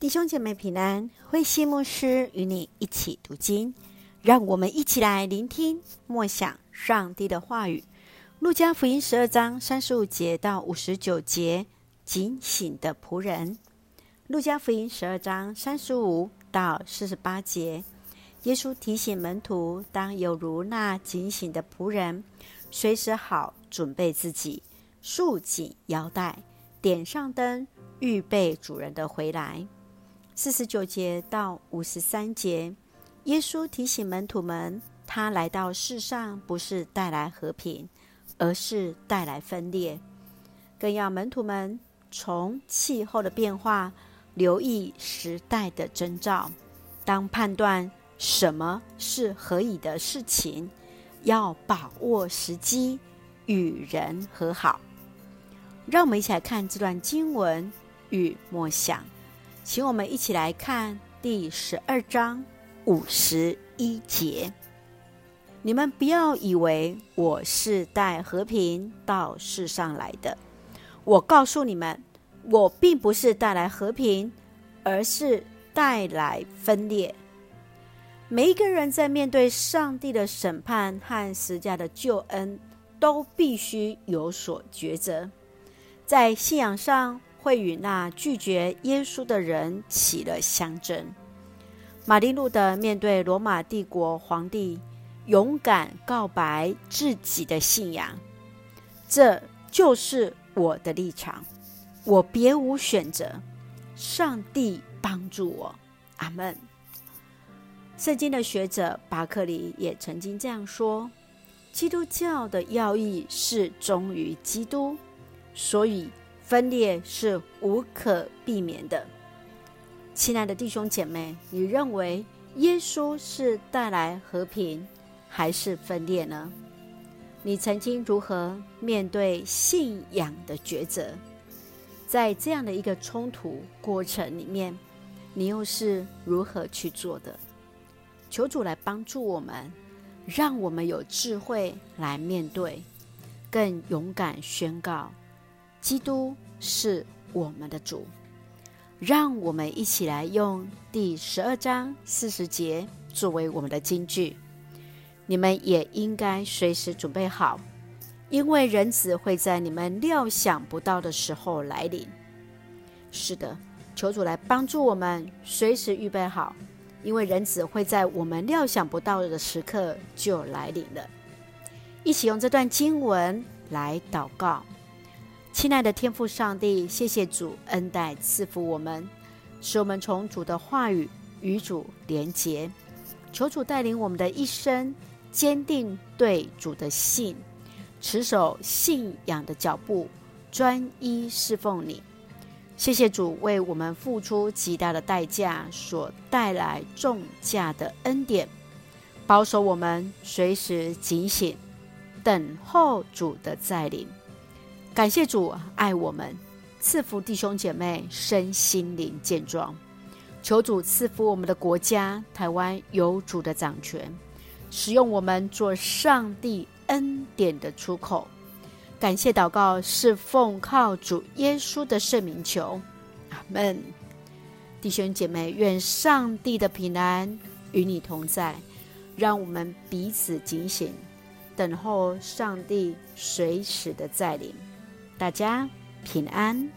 弟兄姐妹平安，慧馨牧师与你一起读经，让我们一起来聆听默想上帝的话语。路加福音十二章三十五节到五十九节，警醒的仆人。路加福音十二章三十五到四十八节，耶稣提醒门徒，当有如那警醒的仆人，随时好准备自己，束紧腰带，点上灯，预备主人的回来。四十九节到五十三节，耶稣提醒门徒们，他来到世上不是带来和平，而是带来分裂。更要门徒们从气候的变化留意时代的征兆，当判断什么是合宜的事情，要把握时机与人和好。让我们一起来看这段经文与默想。请我们一起来看第十二章五十一节。你们不要以为我是带和平到世上来的。我告诉你们，我并不是带来和平，而是带来分裂。每一个人在面对上帝的审判和十架的救恩，都必须有所抉择。在信仰上，会与那拒绝耶稣的人起了相争。马丁路德面对罗马帝国皇帝，勇敢告白自己的信仰：“这就是我的立场，我别无选择。上帝帮助我。”阿门。圣经的学者巴克里也曾经这样说：“基督教的要义是忠于基督，所以。”分裂是无可避免的。亲爱的弟兄姐妹，你认为耶稣是带来和平，还是分裂呢？你曾经如何面对信仰的抉择？在这样的一个冲突过程里面，你又是如何去做的？求主来帮助我们，让我们有智慧来面对，更勇敢宣告。基督是我们的主，让我们一起来用第十二章四十节作为我们的金句。你们也应该随时准备好，因为人子会在你们料想不到的时候来临。是的，求主来帮助我们随时预备好，因为人子会在我们料想不到的时刻就来临了。一起用这段经文来祷告。亲爱的天父上帝，谢谢主恩待赐福我们，使我们从主的话语与主连结。求主带领我们的一生，坚定对主的信，持守信仰的脚步，专一侍奉你。谢谢主为我们付出极大的代价，所带来重价的恩典，保守我们随时警醒，等候主的再临。感谢主爱我们，赐福弟兄姐妹身心灵健壮。求主赐福我们的国家台湾有主的掌权，使用我们做上帝恩典的出口。感谢祷告是奉靠主耶稣的圣名求，阿门。弟兄姐妹，愿上帝的平安与你同在，让我们彼此警醒，等候上帝随时的再临。大家平安。